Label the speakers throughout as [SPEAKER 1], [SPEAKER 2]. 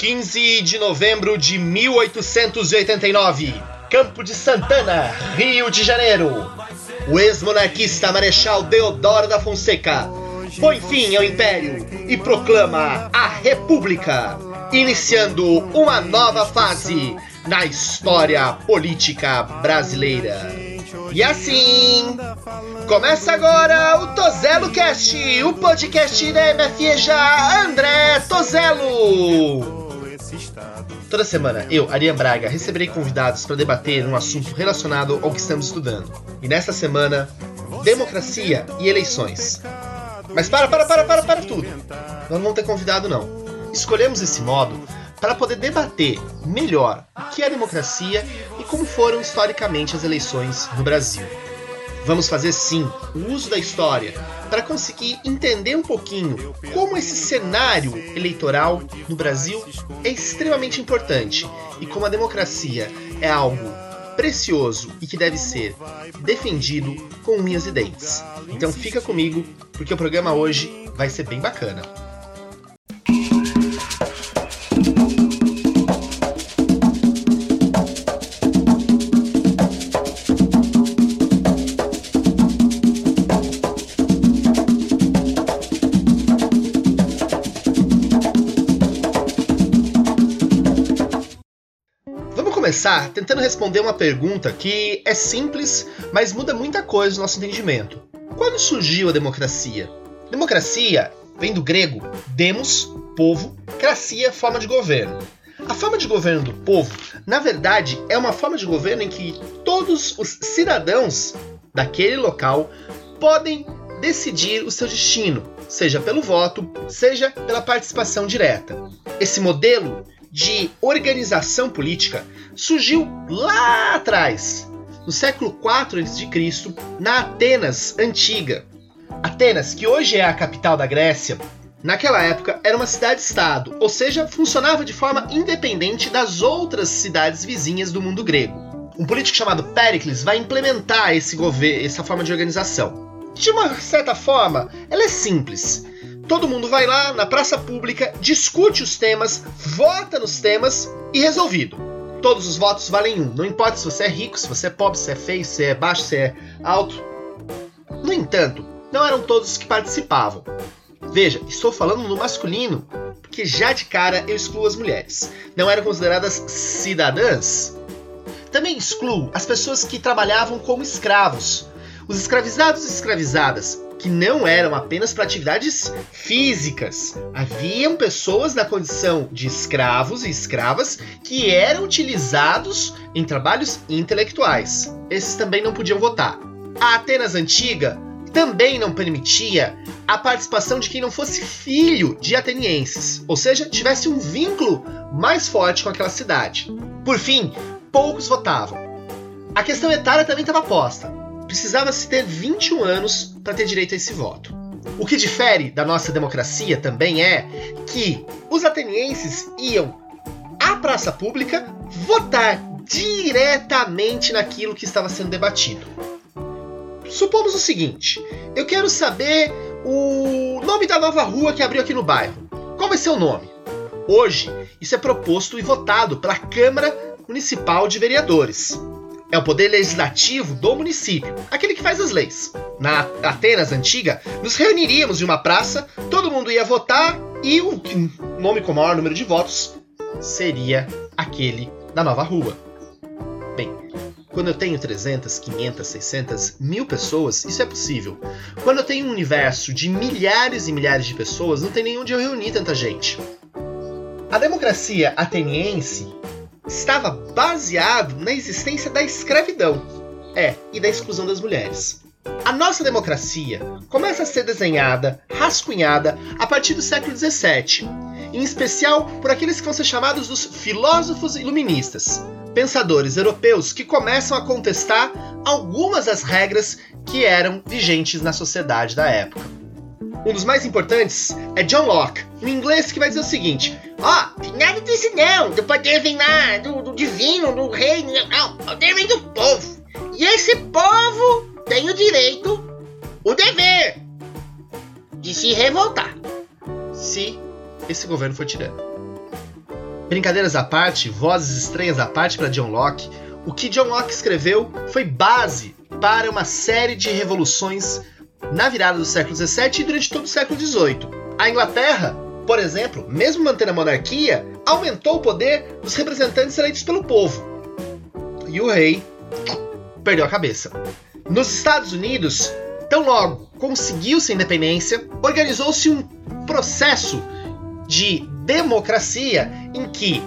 [SPEAKER 1] 15 de novembro de 1889, Campo de Santana, Rio de Janeiro. O ex-monarquista Marechal Deodoro da Fonseca põe fim ao Império e proclama a República, iniciando uma nova fase na história política brasileira. E assim, começa agora o Tozelo Cast, o podcast da MFEJA André Tozelo. Toda semana, eu, Ariane Braga, receberei convidados para debater um assunto relacionado ao que estamos estudando. E nesta semana, democracia e eleições. Mas para, para, para, para, para tudo. Nós não vamos ter convidado, não. Escolhemos esse modo para poder debater melhor o que é democracia e como foram historicamente as eleições no Brasil. Vamos fazer sim o uso da história para conseguir entender um pouquinho como esse cenário eleitoral no Brasil é extremamente importante e como a democracia é algo precioso e que deve ser defendido com unhas e dentes. Então fica comigo porque o programa hoje vai ser bem bacana. Começar tentando responder uma pergunta que é simples, mas muda muita coisa no nosso entendimento. Quando surgiu a democracia? Democracia vem do grego demos, povo, cracia, forma de governo. A forma de governo do povo, na verdade, é uma forma de governo em que todos os cidadãos daquele local podem decidir o seu destino, seja pelo voto, seja pela participação direta. Esse modelo de organização política surgiu lá atrás, no século IV a.C., na Atenas antiga. Atenas, que hoje é a capital da Grécia, naquela época era uma cidade-estado, ou seja, funcionava de forma independente das outras cidades vizinhas do mundo grego. Um político chamado Péricles vai implementar esse governo, essa forma de organização. De uma certa forma, ela é simples. Todo mundo vai lá na praça pública, discute os temas, vota nos temas e resolvido. Todos os votos valem um, não importa se você é rico, se você é pobre, se é feio, se é baixo, se é alto. No entanto, não eram todos que participavam. Veja, estou falando no masculino, porque já de cara eu excluo as mulheres. Não eram consideradas cidadãs? Também excluo as pessoas que trabalhavam como escravos. Os escravizados e escravizadas que não eram apenas para atividades físicas. Haviam pessoas na condição de escravos e escravas que eram utilizados em trabalhos intelectuais. Esses também não podiam votar. A Atenas antiga também não permitia a participação de quem não fosse filho de atenienses, ou seja, tivesse um vínculo mais forte com aquela cidade. Por fim, poucos votavam. A questão etária também estava posta precisava-se ter 21 anos para ter direito a esse voto. O que difere da nossa democracia também é que os atenienses iam à praça pública votar diretamente naquilo que estava sendo debatido. Supomos o seguinte: eu quero saber o nome da nova rua que abriu aqui no bairro. Qual vai ser o nome? Hoje, isso é proposto e votado pela Câmara Municipal de Vereadores. É o poder legislativo do município, aquele que faz as leis. Na Atenas antiga, nos reuniríamos em uma praça, todo mundo ia votar e o nome com o maior número de votos seria aquele da nova rua. Bem, quando eu tenho 300, 500, 600, mil pessoas, isso é possível. Quando eu tenho um universo de milhares e milhares de pessoas, não tem nem onde eu reunir tanta gente. A democracia ateniense estava baseado na existência da escravidão, é, e da exclusão das mulheres. A nossa democracia começa a ser desenhada, rascunhada a partir do século XVII, em especial por aqueles que vão ser chamados dos filósofos iluministas, pensadores europeus que começam a contestar algumas das regras que eram vigentes na sociedade da época. Um dos mais importantes é John Locke, um inglês que vai dizer o seguinte: Ó, oh, nada disso não, do poder vem lá, do, do divino, do rei, não, o poder vem do povo. E esse povo tem o direito, o dever, de se revoltar se esse governo for tirano. Brincadeiras à parte, vozes estranhas à parte para John Locke, o que John Locke escreveu foi base para uma série de revoluções na virada do século XVII e durante todo o século XVIII. A Inglaterra, por exemplo, mesmo mantendo a monarquia, aumentou o poder dos representantes eleitos pelo povo. E o rei perdeu a cabeça. Nos Estados Unidos, tão logo conseguiu-se a independência, organizou-se um processo de democracia em que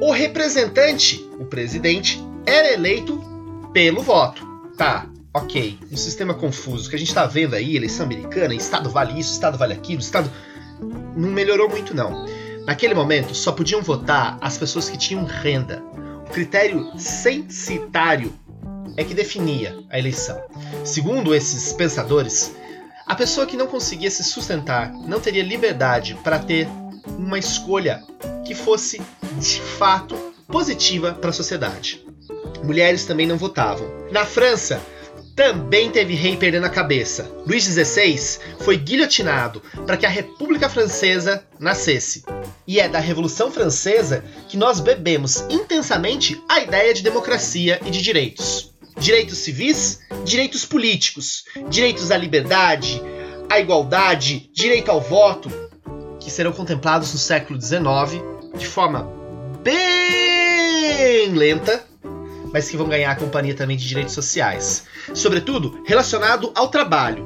[SPEAKER 1] o representante, o presidente, era eleito pelo voto. Tá, ok. Um sistema confuso que a gente está vendo aí, eleição americana, Estado vale isso, Estado vale aquilo, Estado. Não melhorou muito, não. Naquele momento, só podiam votar as pessoas que tinham renda. O critério censitário é que definia a eleição. Segundo esses pensadores, a pessoa que não conseguia se sustentar não teria liberdade para ter uma escolha que fosse de fato positiva para a sociedade. Mulheres também não votavam. Na França, também teve rei perdendo a cabeça. Luís XVI foi guilhotinado para que a República Francesa nascesse. E é da Revolução Francesa que nós bebemos intensamente a ideia de democracia e de direitos. Direitos civis, direitos políticos, direitos à liberdade, à igualdade, direito ao voto, que serão contemplados no século XIX de forma bem lenta, mas que vão ganhar a companhia também de direitos sociais, sobretudo relacionado ao trabalho.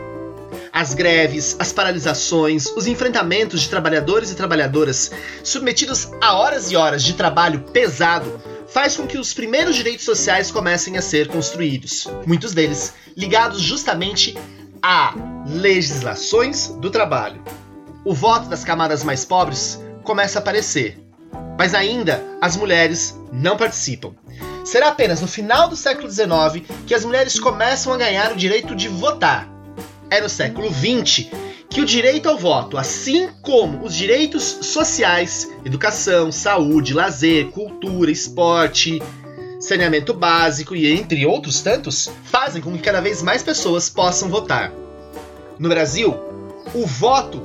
[SPEAKER 1] As greves, as paralisações, os enfrentamentos de trabalhadores e trabalhadoras submetidos a horas e horas de trabalho pesado faz com que os primeiros direitos sociais comecem a ser construídos, muitos deles ligados justamente a legislações do trabalho. O voto das camadas mais pobres começa a aparecer, mas ainda as mulheres não participam. Será apenas no final do século XIX que as mulheres começam a ganhar o direito de votar. É no século XX que o direito ao voto, assim como os direitos sociais, educação, saúde, lazer, cultura, esporte, saneamento básico e entre outros tantos, fazem com que cada vez mais pessoas possam votar. No Brasil, o voto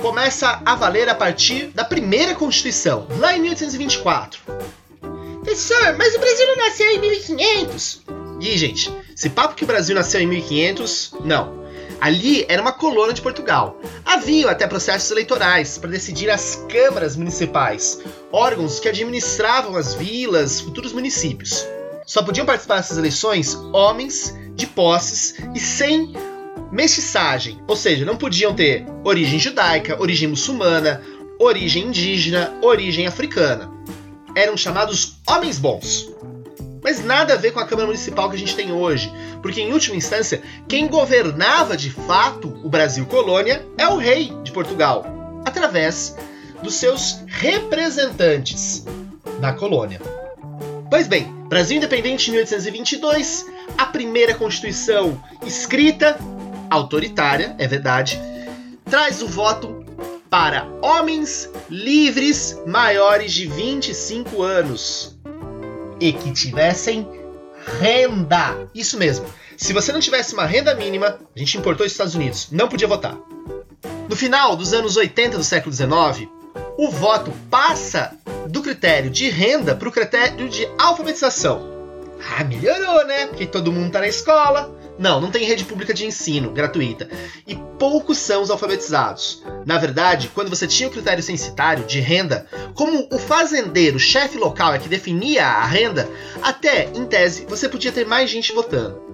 [SPEAKER 1] começa a valer a partir da primeira Constituição, lá em 1824. Professor, mas o Brasil não nasceu em 1500. E, gente, esse papo que o Brasil nasceu em 1500, não. Ali era uma colônia de Portugal. Havia até processos eleitorais para decidir as câmaras municipais, órgãos que administravam as vilas, futuros municípios. Só podiam participar dessas eleições homens de posses e sem mestiçagem, ou seja, não podiam ter origem judaica, origem muçulmana, origem indígena, origem africana. Eram chamados homens bons. Mas nada a ver com a Câmara Municipal que a gente tem hoje, porque em última instância, quem governava de fato o Brasil colônia é o rei de Portugal, através dos seus representantes na colônia. Pois bem, Brasil independente em 1822, a primeira Constituição escrita, autoritária, é verdade, traz o voto para homens livres maiores de 25 anos e que tivessem renda. Isso mesmo. Se você não tivesse uma renda mínima, a gente importou os Estados Unidos, não podia votar. No final dos anos 80 do século XIX, o voto passa do critério de renda para o critério de alfabetização. Ah, melhorou, né? Porque todo mundo tá na escola, não, não tem rede pública de ensino gratuita. E poucos são os alfabetizados. Na verdade, quando você tinha o critério censitário de renda, como o fazendeiro, chefe local é que definia a renda, até, em tese, você podia ter mais gente votando.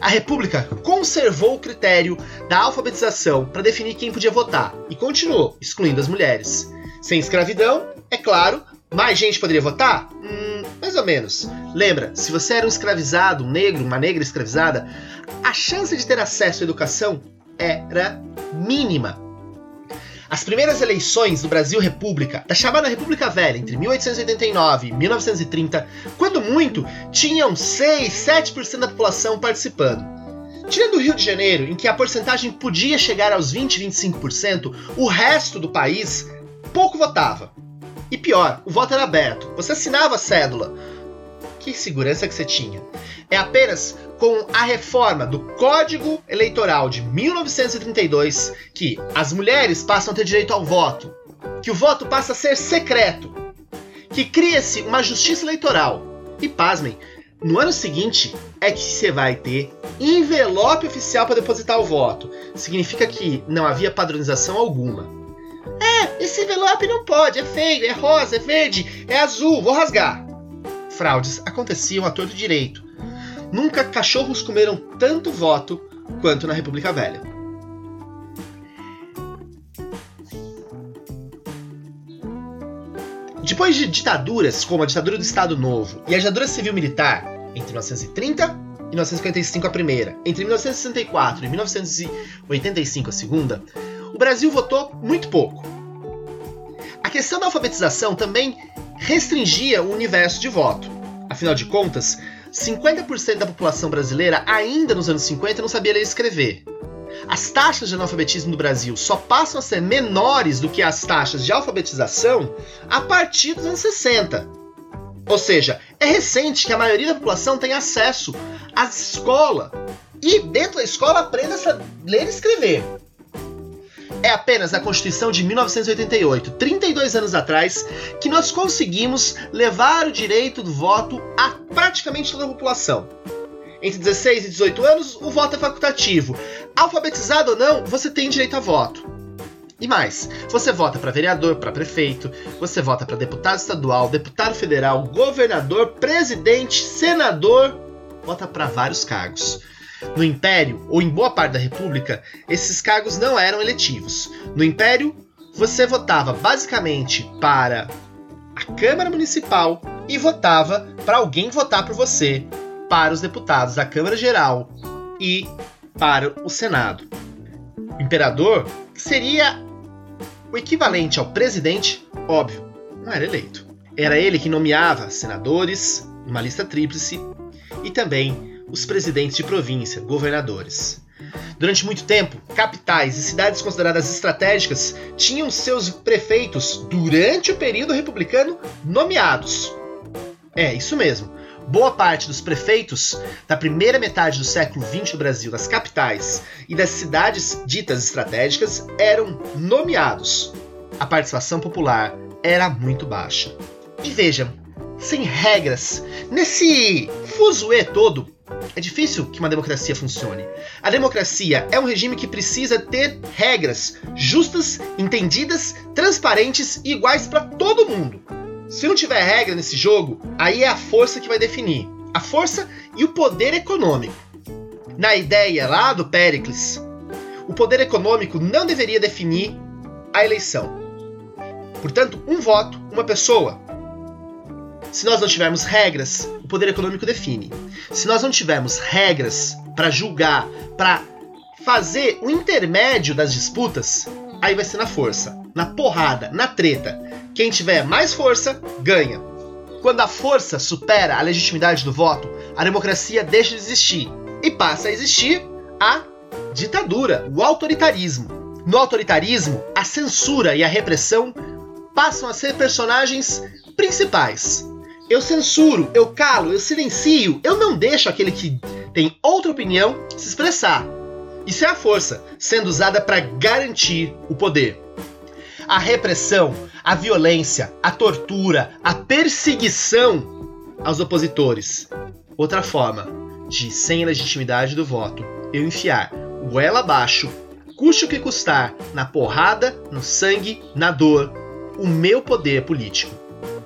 [SPEAKER 1] A República conservou o critério da alfabetização para definir quem podia votar e continuou excluindo as mulheres. Sem escravidão, é claro, mais gente poderia votar? Hum, mais ou menos. Lembra, se você era um escravizado, um negro, uma negra escravizada, a chance de ter acesso à educação era mínima. As primeiras eleições do Brasil República, da chamada República Velha, entre 1889 e 1930, quando muito, tinham 6, 7% da população participando. Tirando o Rio de Janeiro, em que a porcentagem podia chegar aos 20, 25%, o resto do país pouco votava. E pior, o voto era aberto. Você assinava a cédula. Que segurança que você tinha? É apenas com a reforma do Código Eleitoral de 1932 que as mulheres passam a ter direito ao voto, que o voto passa a ser secreto, que cria-se uma justiça eleitoral. E pasmem, no ano seguinte é que você vai ter envelope oficial para depositar o voto. Significa que não havia padronização alguma. É, esse envelope não pode, é feio, é rosa, é verde, é azul, vou rasgar. Fraudes aconteciam a todo direito. Nunca cachorros comeram tanto voto quanto na República Velha. Depois de ditaduras como a ditadura do Estado Novo e a ditadura civil-militar, entre 1930 e 1955 a primeira, entre 1964 e 1985 a segunda, o Brasil votou muito pouco. A questão da alfabetização também restringia o universo de voto. Afinal de contas, 50% da população brasileira ainda nos anos 50 não sabia ler e escrever. As taxas de analfabetismo no Brasil só passam a ser menores do que as taxas de alfabetização a partir dos anos 60. Ou seja, é recente que a maioria da população tem acesso à escola e dentro da escola aprenda a ler e escrever. É apenas na Constituição de 1988, 32 anos atrás, que nós conseguimos levar o direito do voto a praticamente toda a população. Entre 16 e 18 anos, o voto é facultativo. Alfabetizado ou não, você tem direito a voto. E mais, você vota para vereador, para prefeito, você vota para deputado estadual, deputado federal, governador, presidente, senador, vota para vários cargos. No Império, ou em boa parte da República, esses cargos não eram eletivos. No Império, você votava basicamente para a Câmara Municipal e votava para alguém votar por você, para os deputados da Câmara Geral e para o Senado. O imperador seria o equivalente ao presidente, óbvio, não era eleito. Era ele que nomeava senadores, uma lista tríplice, e também os presidentes de província, governadores. Durante muito tempo, capitais e cidades consideradas estratégicas tinham seus prefeitos, durante o período republicano, nomeados. É, isso mesmo boa parte dos prefeitos da primeira metade do século XX no Brasil, das capitais e das cidades ditas estratégicas, eram nomeados. A participação popular era muito baixa. E vejam, sem regras, nesse fuzuê todo, é difícil que uma democracia funcione. A democracia é um regime que precisa ter regras justas, entendidas, transparentes e iguais para todo mundo. Se não tiver regra nesse jogo, aí é a força que vai definir. A força e o poder econômico. Na ideia lá do Pericles, o poder econômico não deveria definir a eleição. Portanto, um voto, uma pessoa. Se nós não tivermos regras, o poder econômico define. Se nós não tivermos regras para julgar, para fazer o intermédio das disputas, aí vai ser na força, na porrada, na treta. Quem tiver mais força, ganha. Quando a força supera a legitimidade do voto, a democracia deixa de existir e passa a existir a ditadura, o autoritarismo. No autoritarismo, a censura e a repressão passam a ser personagens principais. Eu censuro, eu calo, eu silencio, eu não deixo aquele que tem outra opinião se expressar. Isso é a força sendo usada para garantir o poder. A repressão a violência, a tortura, a perseguição aos opositores. Outra forma de, sem a legitimidade do voto, eu enfiar goela abaixo, custe o que custar, na porrada, no sangue, na dor, o meu poder político.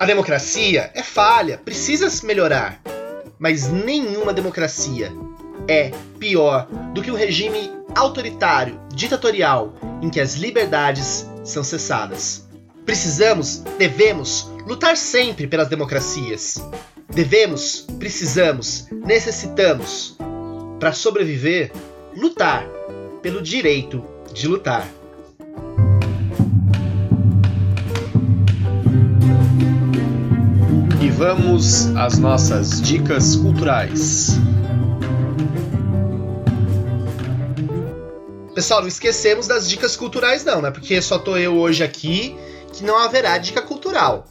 [SPEAKER 1] A democracia é falha, precisa se melhorar, mas nenhuma democracia é pior do que um regime autoritário, ditatorial, em que as liberdades são cessadas. Precisamos, devemos lutar sempre pelas democracias. Devemos, precisamos, necessitamos, para sobreviver, lutar pelo direito de lutar. Vamos às nossas dicas culturais. Pessoal, não esquecemos das dicas culturais não, né? Porque só tô eu hoje aqui que não haverá dica cultural.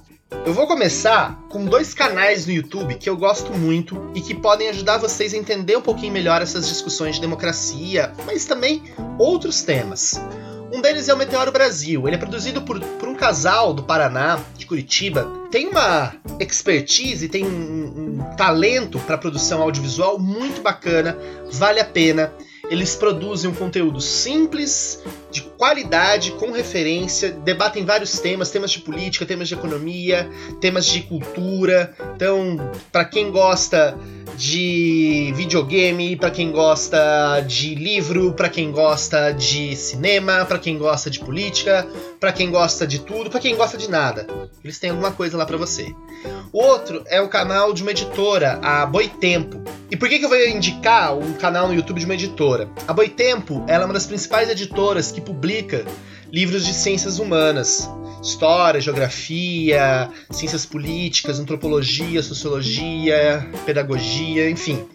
[SPEAKER 1] Eu vou começar com dois canais no YouTube que eu gosto muito e que podem ajudar vocês a entender um pouquinho melhor essas discussões de democracia, mas também outros temas. Um deles é o Meteoro Brasil. Ele é produzido por, por um casal do Paraná, de Curitiba. Tem uma expertise, tem um, um talento para produção audiovisual muito bacana, vale a pena. Eles produzem um conteúdo simples, de qualidade, com referência, debatem vários temas, temas de política, temas de economia, temas de cultura. Então, para quem gosta de videogame, para quem gosta de livro, para quem gosta de cinema, para quem gosta de política, para quem gosta de tudo, para quem gosta de nada. Eles têm alguma coisa lá para você. O outro é o canal de uma editora, a Boitempo. E por que, que eu vou indicar um canal no YouTube de uma editora? A Boitempo ela é uma das principais editoras que publica livros de ciências humanas história, geografia, ciências políticas, antropologia, sociologia, pedagogia, enfim.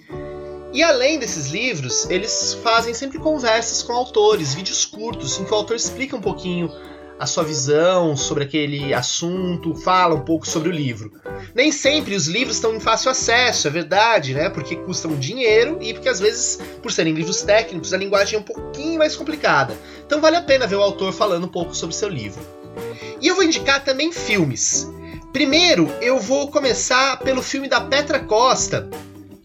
[SPEAKER 1] E além desses livros, eles fazem sempre conversas com autores, vídeos curtos, em que o autor explica um pouquinho a sua visão sobre aquele assunto, fala um pouco sobre o livro. Nem sempre os livros estão em fácil acesso, é verdade, né? Porque custam dinheiro e porque às vezes, por serem livros técnicos, a linguagem é um pouquinho mais complicada. Então vale a pena ver o autor falando um pouco sobre seu livro. E eu vou indicar também filmes. Primeiro, eu vou começar pelo filme da Petra Costa,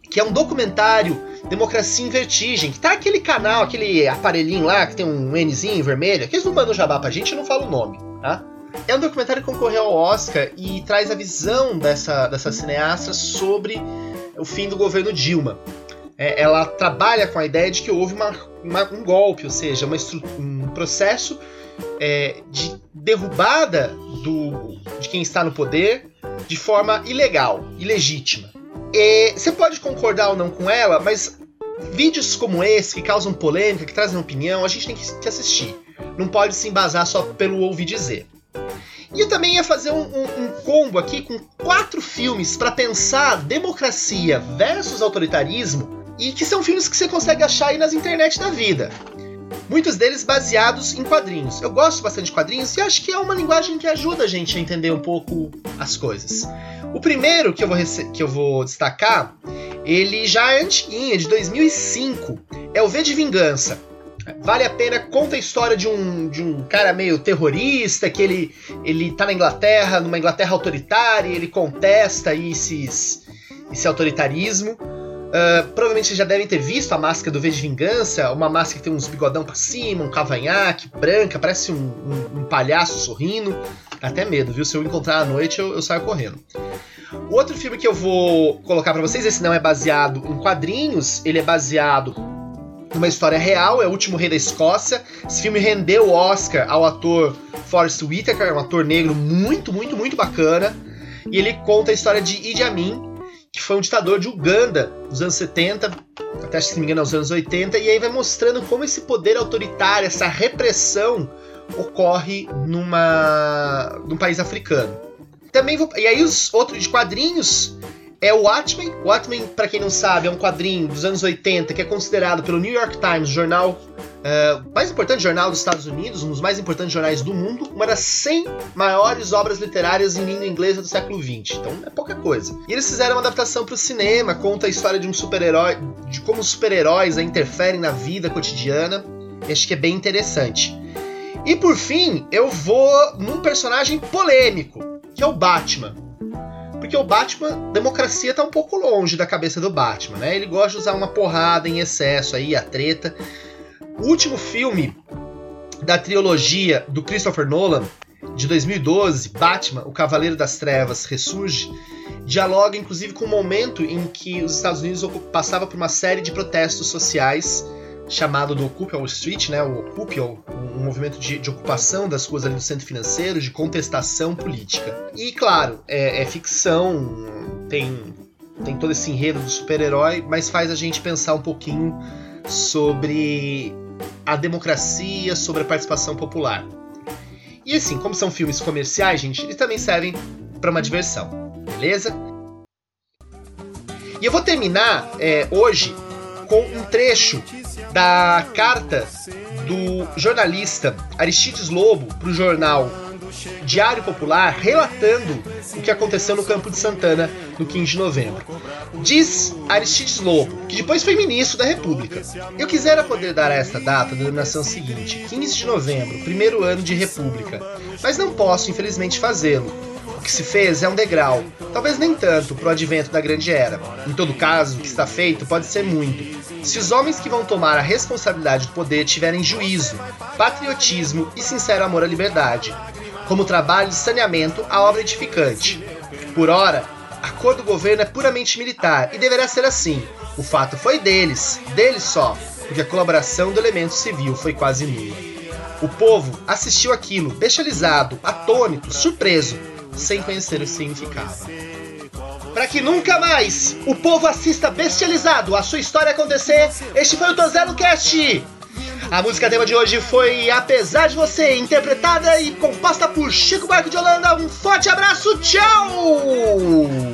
[SPEAKER 1] que é um documentário Democracia em Vertigem, que tá aquele canal, aquele aparelhinho lá que tem um Nzinho vermelho, que eles não mandam jabá pra gente, eu não falo o nome, tá? É um documentário que concorreu ao Oscar e traz a visão dessa, dessa cineasta sobre o fim do governo Dilma. É, ela trabalha com a ideia de que houve uma, uma, um golpe, ou seja, um processo é, de derrubada do, de quem está no poder de forma ilegal, ilegítima. E você pode concordar ou não com ela, mas vídeos como esse, que causam polêmica, que trazem opinião, a gente tem que assistir. Não pode se embasar só pelo ouvir dizer. E eu também ia fazer um, um, um combo aqui com quatro filmes para pensar democracia versus autoritarismo e que são filmes que você consegue achar aí nas internet da vida muitos deles baseados em quadrinhos. Eu gosto bastante de quadrinhos e acho que é uma linguagem que ajuda a gente a entender um pouco as coisas. O primeiro que eu vou, que eu vou destacar, ele já é antiguinho, é de 2005. É o V de Vingança. Vale a pena, conta a história de um, de um cara meio terrorista, que ele, ele tá na Inglaterra, numa Inglaterra autoritária, ele contesta esses, esse autoritarismo. Uh, provavelmente vocês já devem ter visto a máscara do V de Vingança, uma máscara que tem uns bigodão pra cima, um cavanhaque, branca, parece um, um, um palhaço sorrindo. Até medo, viu? Se eu encontrar à noite, eu, eu saio correndo. O outro filme que eu vou colocar para vocês, esse não é baseado em quadrinhos, ele é baseado numa história real, é O Último Rei da Escócia. Esse filme rendeu o Oscar ao ator Forrest Whitaker, um ator negro muito, muito, muito bacana. E ele conta a história de Idi Amin, que foi um ditador de Uganda nos anos 70, até se não me engano aos anos 80, e aí vai mostrando como esse poder autoritário, essa repressão ocorre numa num país africano. Também vou, e aí os outros de quadrinhos é o Watchmen. O Watchmen, para quem não sabe, é um quadrinho dos anos 80 que é considerado pelo New York Times, jornal Uh, mais importante jornal dos Estados Unidos, um dos mais importantes jornais do mundo, uma das 100 maiores obras literárias em língua inglesa do século XX. Então é pouca coisa. E eles fizeram uma adaptação para o cinema, conta a história de um super-herói, de como os super-heróis interferem na vida cotidiana. E acho que é bem interessante. E por fim, eu vou num personagem polêmico, que é o Batman. Porque o Batman, democracia tá um pouco longe da cabeça do Batman, né? Ele gosta de usar uma porrada em excesso aí, a treta. O último filme da trilogia do Christopher Nolan, de 2012, Batman, o Cavaleiro das Trevas Ressurge, dialoga inclusive com o momento em que os Estados Unidos passava por uma série de protestos sociais chamado do Occupy Wall Street, né, o Occupy, um movimento de, de, ocupação das ruas ali do centro financeiro, de contestação política. E claro, é, é ficção, tem, tem todo esse enredo do super-herói, mas faz a gente pensar um pouquinho sobre a democracia, sobre a participação popular. E assim, como são filmes comerciais, gente, eles também servem para uma diversão, beleza? E eu vou terminar é, hoje com um trecho da carta do jornalista Aristides Lobo para o jornal Diário Popular relatando o que aconteceu no Campo de Santana no 15 de novembro. Diz Aristides Lobo, que depois foi ministro da República. Eu quisera poder dar a esta data a denominação seguinte, 15 de novembro, primeiro ano de República, mas não posso, infelizmente, fazê-lo. O que se fez é um degrau, talvez nem tanto para o advento da grande era. Em todo caso, o que está feito pode ser muito. Se os homens que vão tomar a responsabilidade do poder tiverem juízo, patriotismo e sincero amor à liberdade, como trabalho de saneamento à obra edificante. Por ora, a cor do governo é puramente militar e deverá ser assim. O fato foi deles, deles só, porque a colaboração do elemento civil foi quase nula. O povo assistiu aquilo, bestializado, atônito, surpreso, sem conhecer o significado. Para que nunca mais o povo assista bestializado a sua história acontecer, este foi o Tozelo Cast! A música tema de hoje foi Apesar de Você, interpretada e composta por Chico Barco de Holanda. Um forte abraço, tchau!
[SPEAKER 2] o